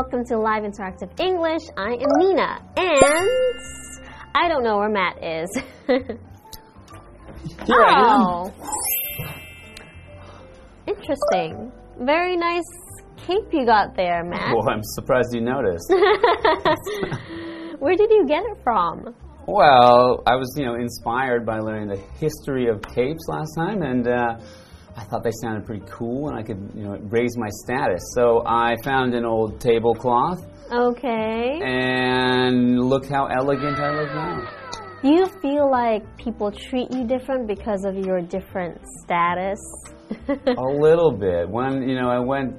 welcome to Live Interactive English. I am Nina, and I don't know where Matt is. Here I am. oh, interesting. Very nice cape you got there, Matt. Well, I'm surprised you noticed. Where did you get it from? well, I was, you know, inspired by learning the history of capes last time, and uh, I thought they sounded pretty cool, and I could, you know, raise my status. So I found an old tablecloth, Okay. and look how elegant I look now. Do you feel like people treat you different because of your different status? A little bit. When you know, I went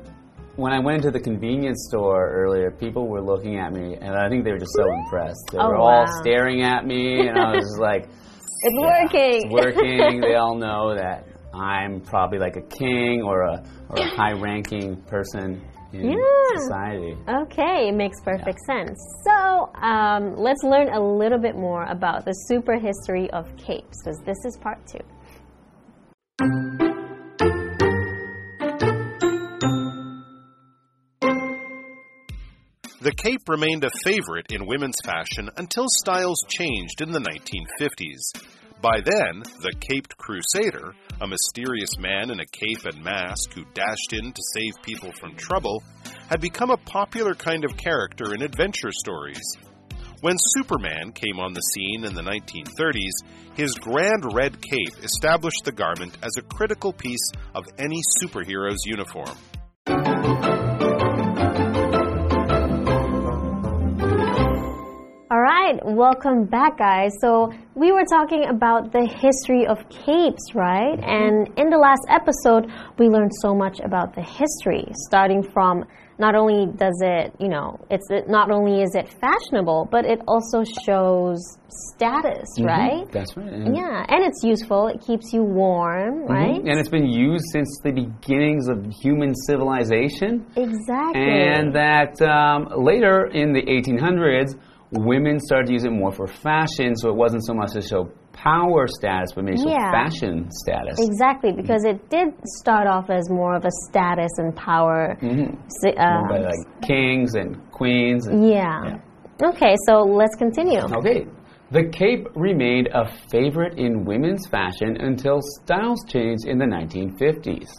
when I went to the convenience store earlier. People were looking at me, and I think they were just so impressed. They Oh, were all staring at me, and I was just like. it's working. It's working. they all know that I'm probably like a king or a or a high-ranking person in Yeah. society. Okay, it makes perfect sense. So, um, let's learn a little bit more about the super history of capes, because this is part two. The cape remained a favorite in women's fashion until styles changed in the 1950s. By then, the Caped Crusader, a mysterious man in a cape and mask who dashed in to save people from trouble, had become a popular kind of character in adventure stories. When Superman came on the scene in the 1930s, his grand red cape established the garment as a critical piece of any superhero's uniform. Right, welcome back, guys. So, we were talking about the history of capes, right? Mm-hmm. And in the last episode, we learned so much about the history, starting from not only does it, you know, it's it, not only is it fashionable, but it also shows status, mm-hmm. right? That's right. And, Yeah, and it's useful. It keeps you warm, mm-hmm. right? and it's been used since the beginnings of human civilization. Exactly. And that um, later in the 1800s, women started to use it more for fashion, so it wasn't so much to show power status, but maybe show Yeah. fashion status. Exactly, because it did start off as more of a status and power. si- Worn uh, by like kings and queens. And, yeah. Okay, so let's continue. Okay. The cape remained a favorite in women's fashion until styles changed in the 1950s.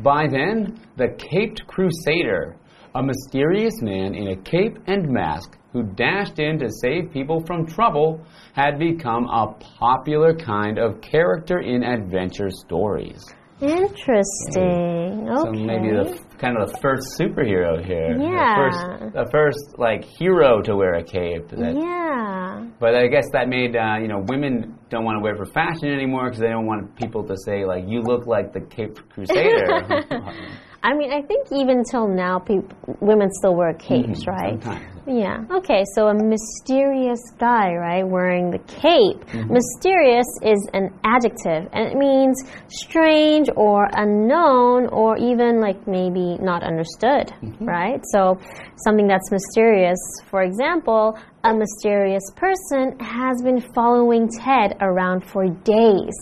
By then, the caped crusader, a mysterious man in a cape and mask who dashed in to save people from trouble, had become a popular kind of character in adventure stories. Interesting. Okay. So maybe the kind of the first superhero here. Yeah. The first, the first like hero to wear a cape. That, yeah. But I guess that made uh, you know women don't want to wear it for fashion anymore because they don't want people to say like you look like the Cape Crusader. I mean, I think even till now, peop women still wear capes, right? Mm-hmm. Sometimes. Yeah. Okay, so a mysterious guy, right, wearing the cape. Mm-hmm. Mysterious is an adjective, and it means strange or unknown or even like maybe not understood, Mm-hmm. right? So something that's mysterious, for example, a mysterious person has been following Ted around for days.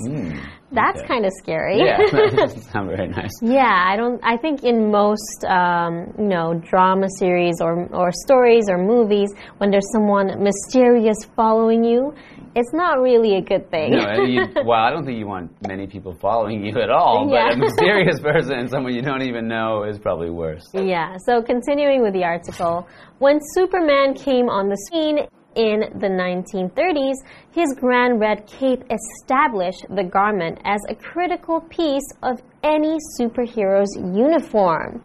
That's okay. kind of scary. Mm, yeah, sound very nice. Yeah, I don't. I think in most, um, you know, drama series or or stories or movies, when there's someone mysterious following you, it's not really a good thing. No, you, well, I don't think you want many people following you at all. But Yeah. a mysterious person and someone you don't even know is probably worse. yeah. So continuing with the article, when Superman came on the scene. In the 1930s, his grand red cape established the garment as a critical piece of any superhero's uniform.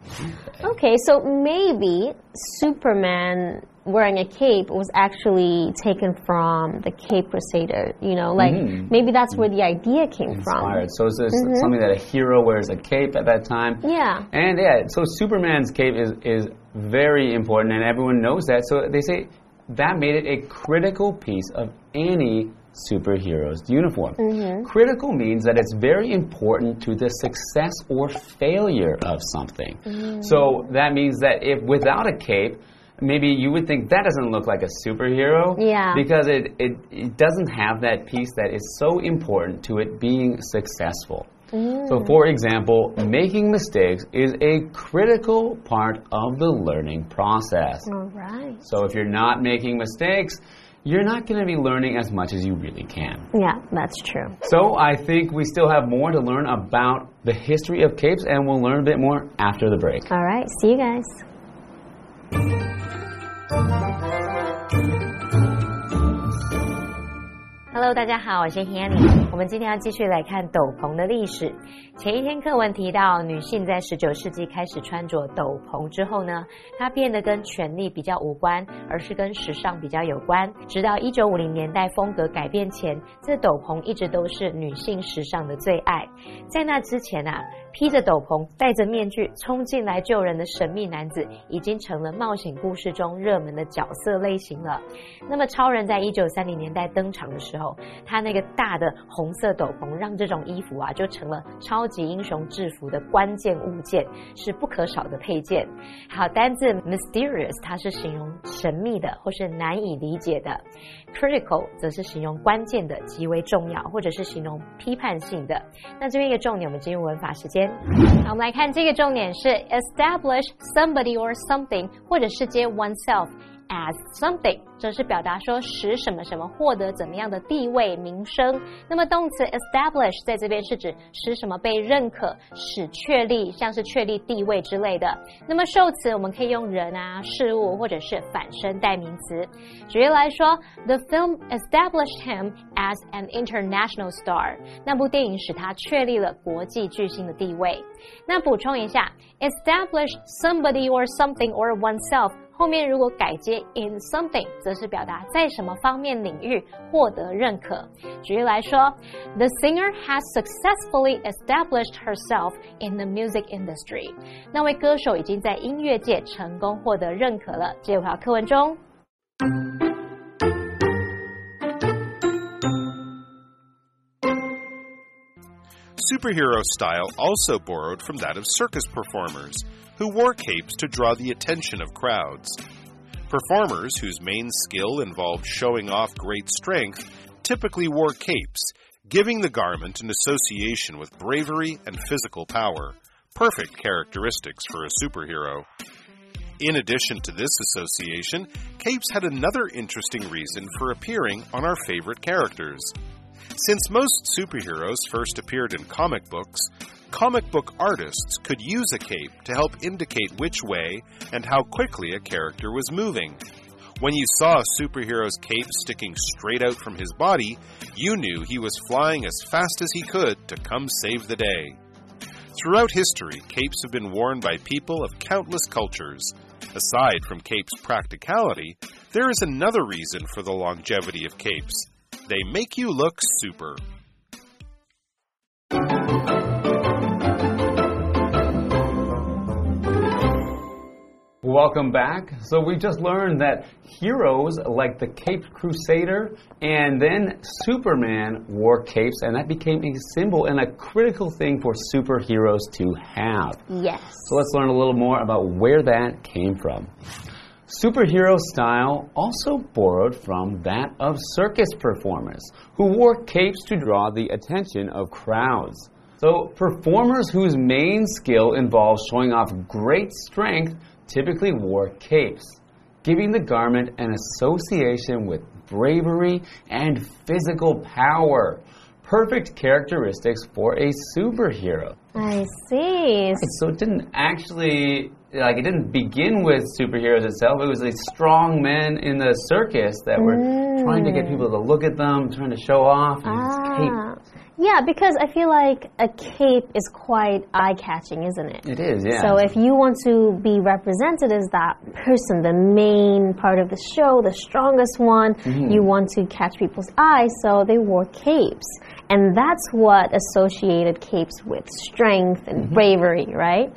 Okay, so maybe Superman wearing a cape was actually taken from the Cape Crusader. You know, like hmm. maybe that's where the idea came Inspired. from. So is this mm-hmm. something that a hero wears a cape at that time? Yeah. And yeah, so Superman's cape is, is very important, and everyone knows that. So they say that made it a critical piece of any superhero's uniform. Mm-hmm. Critical means that it's very important to the success or failure of something. Mm-hmm. So that means that if without a cape, maybe you would think that doesn't look like a superhero. Yeah. Because it, it, it doesn't have that piece that is so important to it being successful. So, for example, making mistakes is a critical part of the learning process. All right. So, if you're not making mistakes, you're not going to be learning as much as you really can. Yeah, that's true. So, I think we still have more to learn about the history of capes, and we'll learn a bit more after the break. All right. See you guys. Hello，大家好，我是 Hanny。我们今天要继续来看斗篷的历史。前一天课文提到，女性在十九世纪开始穿着斗篷之后呢，它变得跟权力比较无关，而是跟时尚比较有关。直到一九五零年代风格改变前，这斗篷一直都是女性时尚的最爱。在那之前啊，披着斗篷、戴着面具冲进来救人的神秘男子，已经成了冒险故事中热门的角色类型了。那么，超人在一九三零年代登场的时候，他那个大的红色斗篷，让这种衣服啊就成了超级英雄制服的关键物件，是不可少的配件。好，单字 mysterious 它是形容神秘的或是难以理解的，critical 则是形容关键的、极为重要，或者是形容批判性的。那这边一个重点，我们进入文法时间。好，我们来看这个重点是 establish somebody or something，或者是接 oneself as something。则是表达说使什么什么获得怎么样的地位名声。那么动词 establish 在这边是指使什么被认可，使确立，像是确立地位之类的。那么受词我们可以用人啊、事物或者是反身代名词。举例来说，The film established him as an international star。那部电影使他确立了国际巨星的地位。那补充一下，establish somebody or something or oneself。后面如果改接 in something，则是表达在什么方面领域获得认可。举例来说，The singer has successfully established herself in the music industry。那位歌手已经在音乐界成功获得认可了。这回到课文中。Superhero style also borrowed from that of circus performers, who wore capes to draw the attention of crowds. Performers whose main skill involved showing off great strength typically wore capes, giving the garment an association with bravery and physical power, perfect characteristics for a superhero. In addition to this association, capes had another interesting reason for appearing on our favorite characters. Since most superheroes first appeared in comic books, comic book artists could use a cape to help indicate which way and how quickly a character was moving. When you saw a superhero's cape sticking straight out from his body, you knew he was flying as fast as he could to come save the day. Throughout history, capes have been worn by people of countless cultures. Aside from capes' practicality, there is another reason for the longevity of capes. They make you look super. Welcome back. So we just learned that heroes like the Caped Crusader and then Superman wore capes, and that became a symbol and a critical thing for superheroes to have. Yes. So let's learn a little more about where that came from. Superhero style also borrowed from that of circus performers, who wore capes to draw the attention of crowds. So, performers whose main skill involves showing off great strength typically wore capes, giving the garment an association with bravery and physical power. Perfect characteristics for a superhero. I see. So it didn't actually like it didn't begin with superheroes itself. It was these strong men in the circus that were trying to get people to look at them, trying to show off. Ah. Yeah, because I feel like a cape is quite eye catching, isn't it? It is, yeah. So if you want to be represented as that person, the main part of the show, the strongest one, Mm-hmm. you want to catch people's eyes, so they wore capes. And that's what associated capes with strength and Mm-hmm. bravery, right?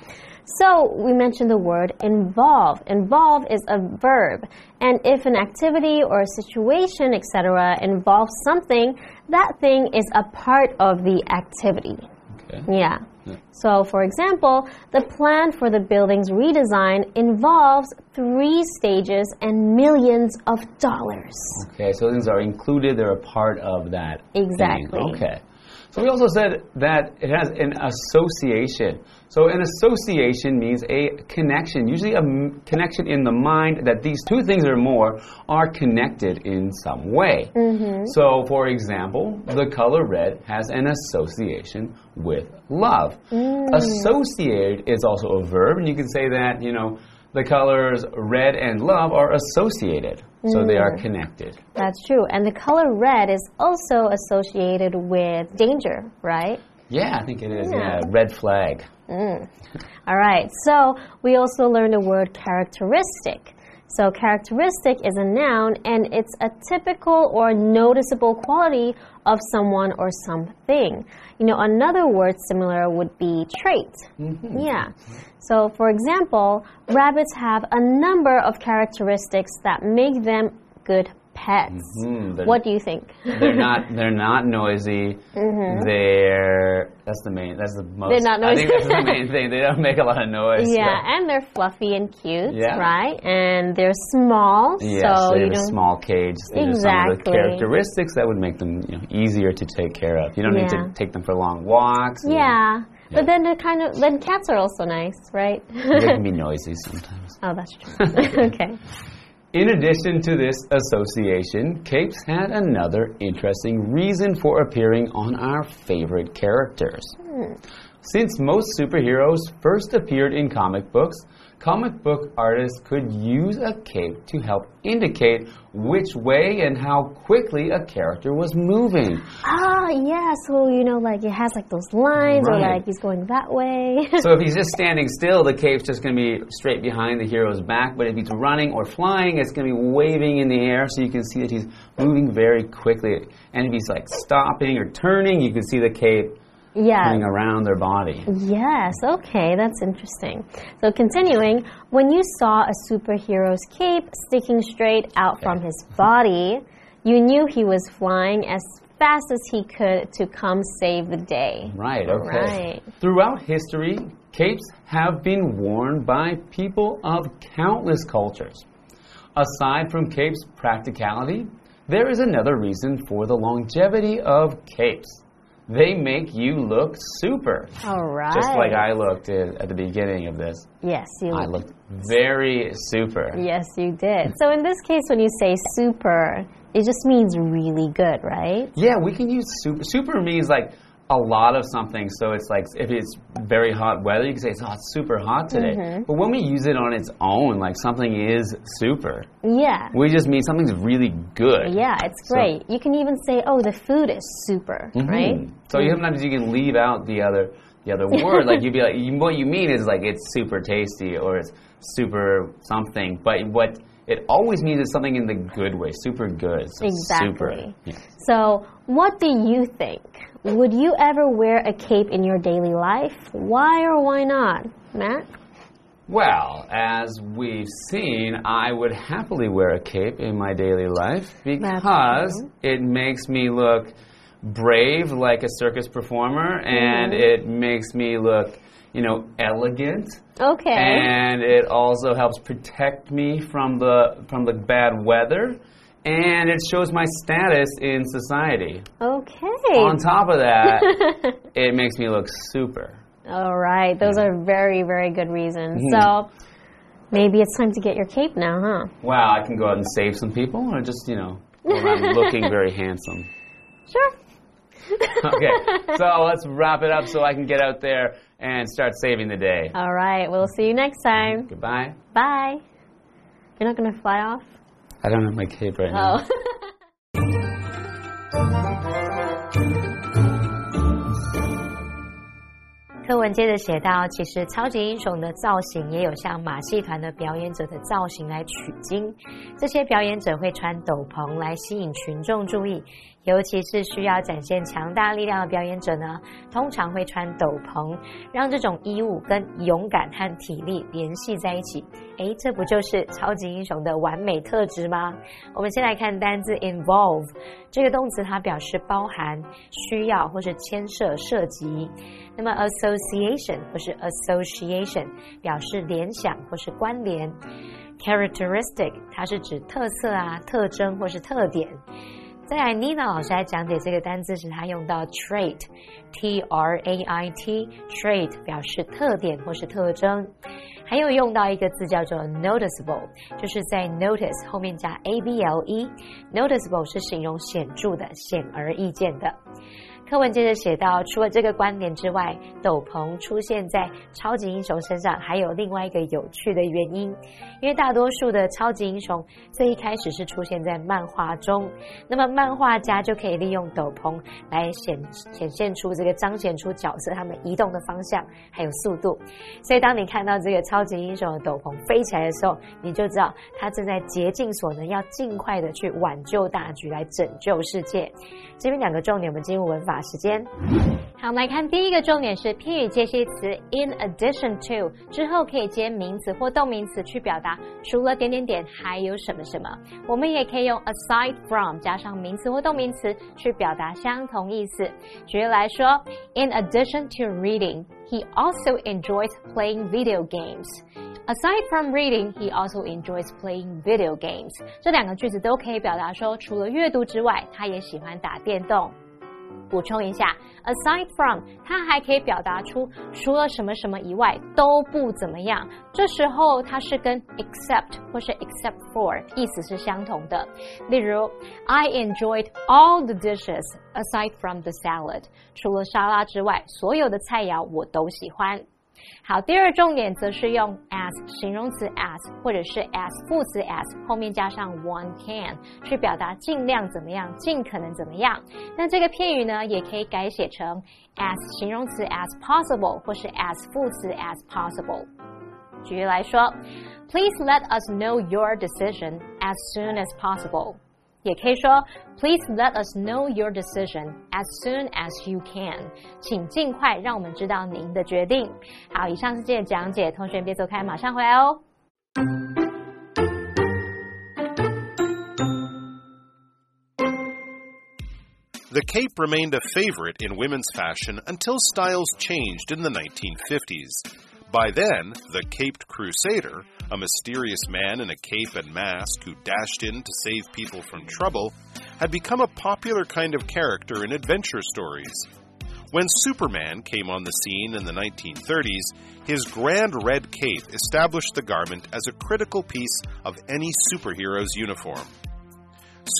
So we mentioned the word involve. Involve is a verb, and if an activity or a situation, etc., involves something, that thing is a part of the activity. Okay. Yeah. Yeah. So, for example, the plan for the building's redesign involves three stages and millions of dollars. Okay, so things are included, they're a part of that. thing. Exactly. Okay. So we also said that it has an association. So an association means a connection, usually a m- connection in the mind that these two things or more are connected in some way. Mm-hmm. So, for example, the color red has an association with love. Mm. Associated is also a verb, and you can say that, you know, the colors red and love are associated. So they are mm. connected. That's true. And the color red is also associated with danger, right? Yeah, I think it is. Yeah. Yeah, red flag. Mm. All right. So, we also learned the word characteristic. So, characteristic is a noun and it's a typical or noticeable quality of someone or something. You know, another word similar would be trait. Mm-hmm. Yeah. So, for example, rabbits have a number of characteristics that make them good pets. Mhm, What do you think? They're not. They're not noisy. They're. That's the main. That's the most. Mm-hmm. They're not I think noisy. that's the main thing. They don't make a lot of noise. Yeah, and they're fluffy and cute, Yeah. right? And they're small, Yes, so they you have a small cage. These are some of the Exactly. characteristics that would make them you know, easier to take care of. You don't need to take them for long walks. and Yeah, Yeah. but then they're kind of then cats are also nice, right? They can be noisy sometimes. oh, that's true. okay. In addition to this association, capes had another interesting reason for appearing on our favorite characters. Hmm. Since most superheroes first appeared in comic books, comic book artists could use a cape to help indicate which way and how quickly a character was moving. Ah, yeah. So you know, like it has like those lines, or like he's going that way. So if he's just standing still, the cape's just going to be straight behind the hero's back. But if he's running or flying, it's going to be waving in the air, so you can see that he's moving very quickly. And if he's like stopping or turning, you can see the cape yeah. moving around their body. Yes, okay, that's interesting. So, continuing, when you saw a superhero's cape sticking straight out from his body, you knew he was flying as fast as he could to come save the day. Right, okay. Right. Throughout history, capes have been worn by people of countless cultures. Aside from capes' practicality, there is another reason for the longevity of capes. They make you look super. All right. Just like I looked at, at the beginning of this. Yes, you. I looked very super. Yes, you did. So, in this case, when you say super, it just means really good, right? Yeah, we can use super. Super means like a lot of something. So it's like if it's very hot weather, you can say it's hot, super hot today. Mm-hmm. But when we use it on its own, like something is super, Yeah. we just mean something's really good. Yeah, it's So- great. you can even say, oh, the food is super, right? Mhm. So you sometimes you can leave out the other the other word. like you'd be like, you, what you mean is like it's super tasty or it's super something. But what it always means is something in the good way, super good. So Super. Yeah. So, what do you think? Would you ever wear a cape in your daily life? Why or why not? Matt? Well, as we've seen, I would happily wear a cape in my daily life because it makes me look brave like a circus performer and mm-hmm. it makes me look, you know, elegant. Okay. And it also helps protect me from the from the bad weather and it shows my status in society. okay. On top of that, it makes me look super. All right. Those are very, very good reasons. Mhm. So, maybe it's time to get your cape now, huh? Wow, I can go out and save some people or just, you know, around looking very handsome. Sure. Okay, so let's wrap it up so I can get out there and start saving the day. All right. We'll see you next time. Goodbye. Bye. You're not going to fly off? I don't have my cape right now. Oh. 课文接着写到，其实超级英雄的造型也有像马戏团的表演者的造型来取经。这些表演者会穿斗篷来吸引群众注意，尤其是需要展现强大力量的表演者呢，通常会穿斗篷，让这种衣物跟勇敢和体力联系在一起。诶，这不就是超级英雄的完美特质吗？我们先来看单字 involve 这个动词，它表示包含、需要或是牵涉、涉及。那么 association 或是 association 表示联想或是关联。characteristic 它是指特色啊、特征或是特点。在，Nina 老师来讲解这个单词时，他用到 trait，t r a i t，trait 表示特点或是特征。还有用到一个字叫做 noticeable，就是在 notice 后面加 a b l e，noticeable 是形容显著的、显而易见的。课文接着写到，除了这个观点之外，斗篷出现在超级英雄身上还有另外一个有趣的原因。因为大多数的超级英雄最一开始是出现在漫画中，那么漫画家就可以利用斗篷来显显现出这个彰显出角色他们移动的方向还有速度。所以当你看到这个超级英雄的斗篷飞起来的时候，你就知道他正在竭尽所能，要尽快的去挽救大局，来拯救世界。这边两个重点，我们进入文法时间。好，我们来看第一个重点是片语介系词 in addition to 之后可以接名词或动名词去表达除了点点点还有什么什么。我们也可以用 aside from 加上名词或动名词去表达相同意思。举例来说，In addition to reading, he also enjoys playing video games. Aside from reading, he also enjoys playing video games. 这两个句子都可以表达说，除了阅读之外，他也喜欢打电动。补充一下，aside from，它还可以表达出除了什么什么以外都不怎么样。这时候它是跟 except 或是 except for 意思是相同的。例如，I enjoyed all the dishes aside from the salad。除了沙拉之外，所有的菜肴我都喜欢。好，第二重点则是用 as 形容词 as 或者是 as 副词 as 后面加上 one can 去表达尽量怎么样，尽可能怎么样。那这个片语呢，也可以改写成 as 形容词 as possible 或是 as 副词 as possible。举例来说，Please let us know your decision as soon as possible。也可以说，Please let us know your decision as soon as you can。请尽快让我们知道您的决定。好，以上是今天的讲解，同学别走开，马上回来哦。The cape remained a favorite in women's fashion until styles changed in the 1950s. By then, the Caped Crusader a mysterious man in a cape and mask who dashed in to save people from trouble, had become a popular kind of character in adventure stories. When Superman came on the scene in the 1930s, his grand red cape established the garment as a critical piece of any superhero's uniform.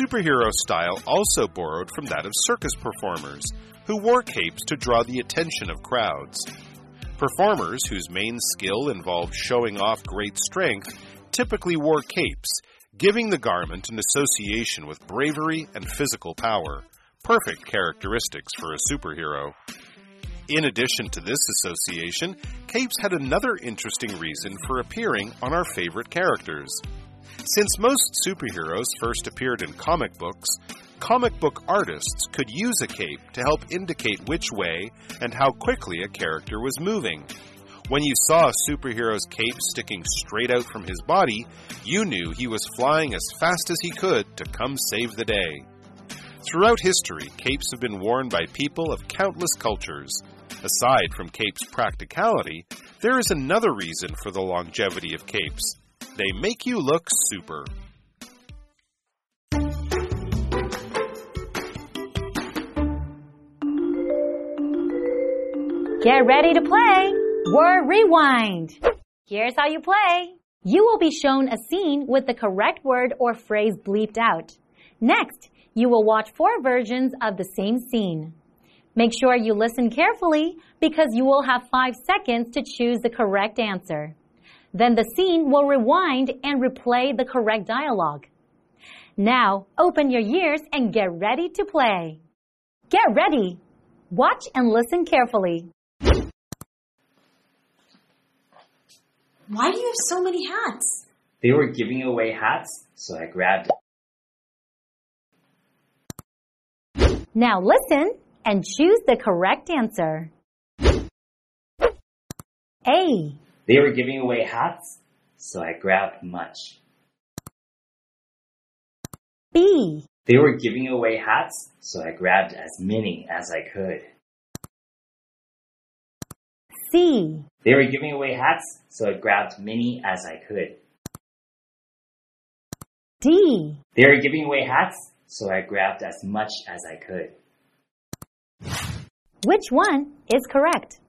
Superhero style also borrowed from that of circus performers, who wore capes to draw the attention of crowds. Performers whose main skill involved showing off great strength typically wore capes, giving the garment an association with bravery and physical power, perfect characteristics for a superhero. In addition to this association, capes had another interesting reason for appearing on our favorite characters. Since most superheroes first appeared in comic books, comic book artists could use a cape to help indicate which way and how quickly a character was moving. When you saw a superhero's cape sticking straight out from his body, you knew he was flying as fast as he could to come save the day. Throughout history, capes have been worn by people of countless cultures. Aside from capes' practicality, there is another reason for the longevity of capes. They make you look super. Get ready to play Word Rewind. Here's how you play. You will be shown a scene with the correct word or phrase bleeped out. Next, you will watch four versions of the same scene. Make sure you listen carefully because you will have five seconds to choose the correct answer. Then the scene will rewind and replay the correct dialogue. Now, open your ears and get ready to play. Get ready! Watch and listen carefully. Why do you have so many hats? They were giving away hats, so I grabbed it. Now listen and choose the correct answer. A. They were giving away hats, so I grabbed much. B. They were giving away hats, so I grabbed as many as I could. C. They were giving away hats, so I grabbed many as I could. D. They were giving away hats, so I grabbed as much as I could. Which one is correct?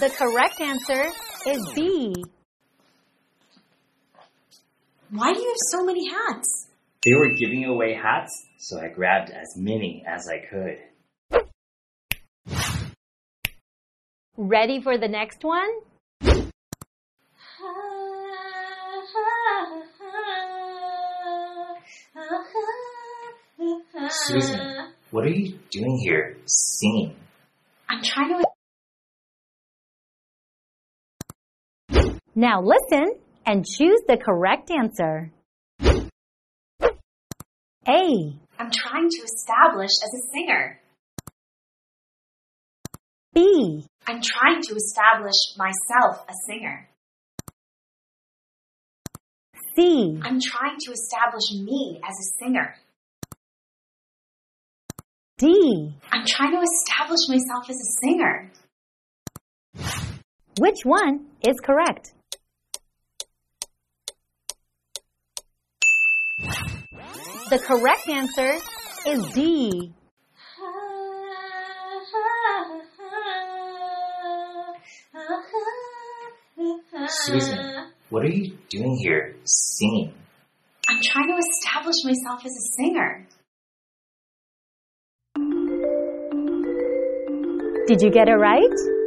The correct answer is B. Why do you have so many hats? They were giving away hats, so I grabbed as many as I could. Ready for the next one? Susan, what are you doing here singing? I'm trying to. Now listen and choose the correct answer. A. I'm trying to establish as a singer. B. I'm trying to establish myself a singer. C. I'm trying to establish me as a singer. D. I'm trying to establish myself as a singer. Which one is correct? The correct answer is D. Susan, what are you doing here singing? I'm trying to establish myself as a singer. Did you get it right?